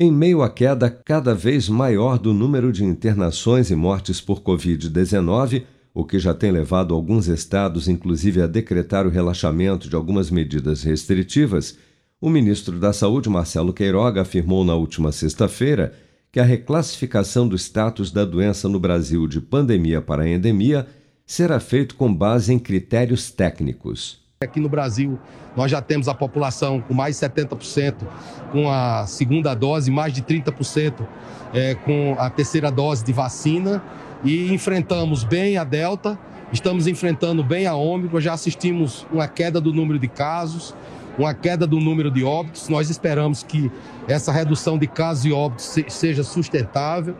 Em meio à queda cada vez maior do número de internações e mortes por Covid-19, o que já tem levado alguns estados, inclusive, a decretar o relaxamento de algumas medidas restritivas, o ministro da Saúde, Marcelo Queiroga, afirmou na última sexta-feira que a reclassificação do status da doença no Brasil de pandemia para endemia será feito com base em critérios técnicos. Aqui no Brasil, nós já temos a população com mais de 70% com a segunda dose, mais de 30% é, com a terceira dose de vacina e enfrentamos bem a Delta, estamos enfrentando bem a Ômicron, já assistimos uma queda do número de casos, uma queda do número de óbitos. Nós esperamos que essa redução de casos e óbitos seja sustentável,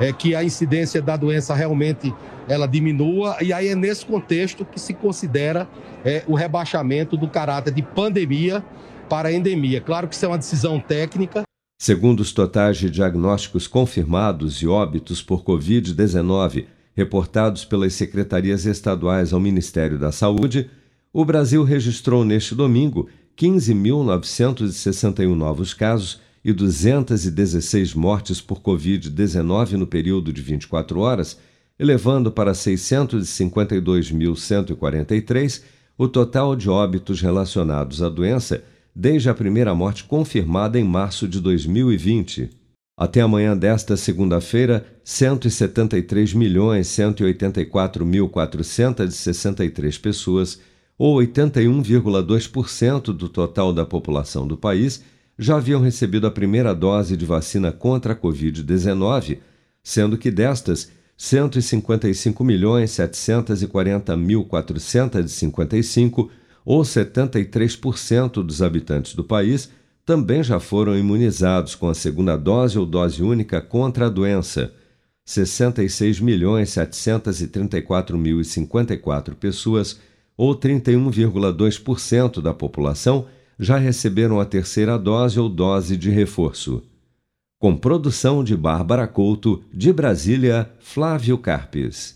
é, que a incidência da doença realmente ela diminua e aí é nesse contexto que se considera é, o rebaixamento do caráter de pandemia para endemia. Claro que isso é uma decisão técnica. Segundo os totais de diagnósticos confirmados e óbitos por Covid-19 reportados pelas secretarias estaduais ao Ministério da Saúde, o Brasil registrou neste domingo 15.961 novos casos e 216 mortes por Covid-19 no período de 24 horas, elevando para 652.143 o total de óbitos relacionados à doença desde a primeira morte confirmada em março de 2020. Até amanhã desta segunda-feira, 173.184.463 pessoas, ou 81,2% do total da população do país, já haviam recebido a primeira dose de vacina contra a Covid-19, sendo que destas, 155.740.455, ou 73% dos habitantes do país, também já foram imunizados com a segunda dose ou dose única contra a doença. 66.734.054 pessoas, ou 31,2% da população, já receberam a terceira dose ou dose de reforço. Com produção de Bárbara Couto, de Brasília, Flávio Carpes.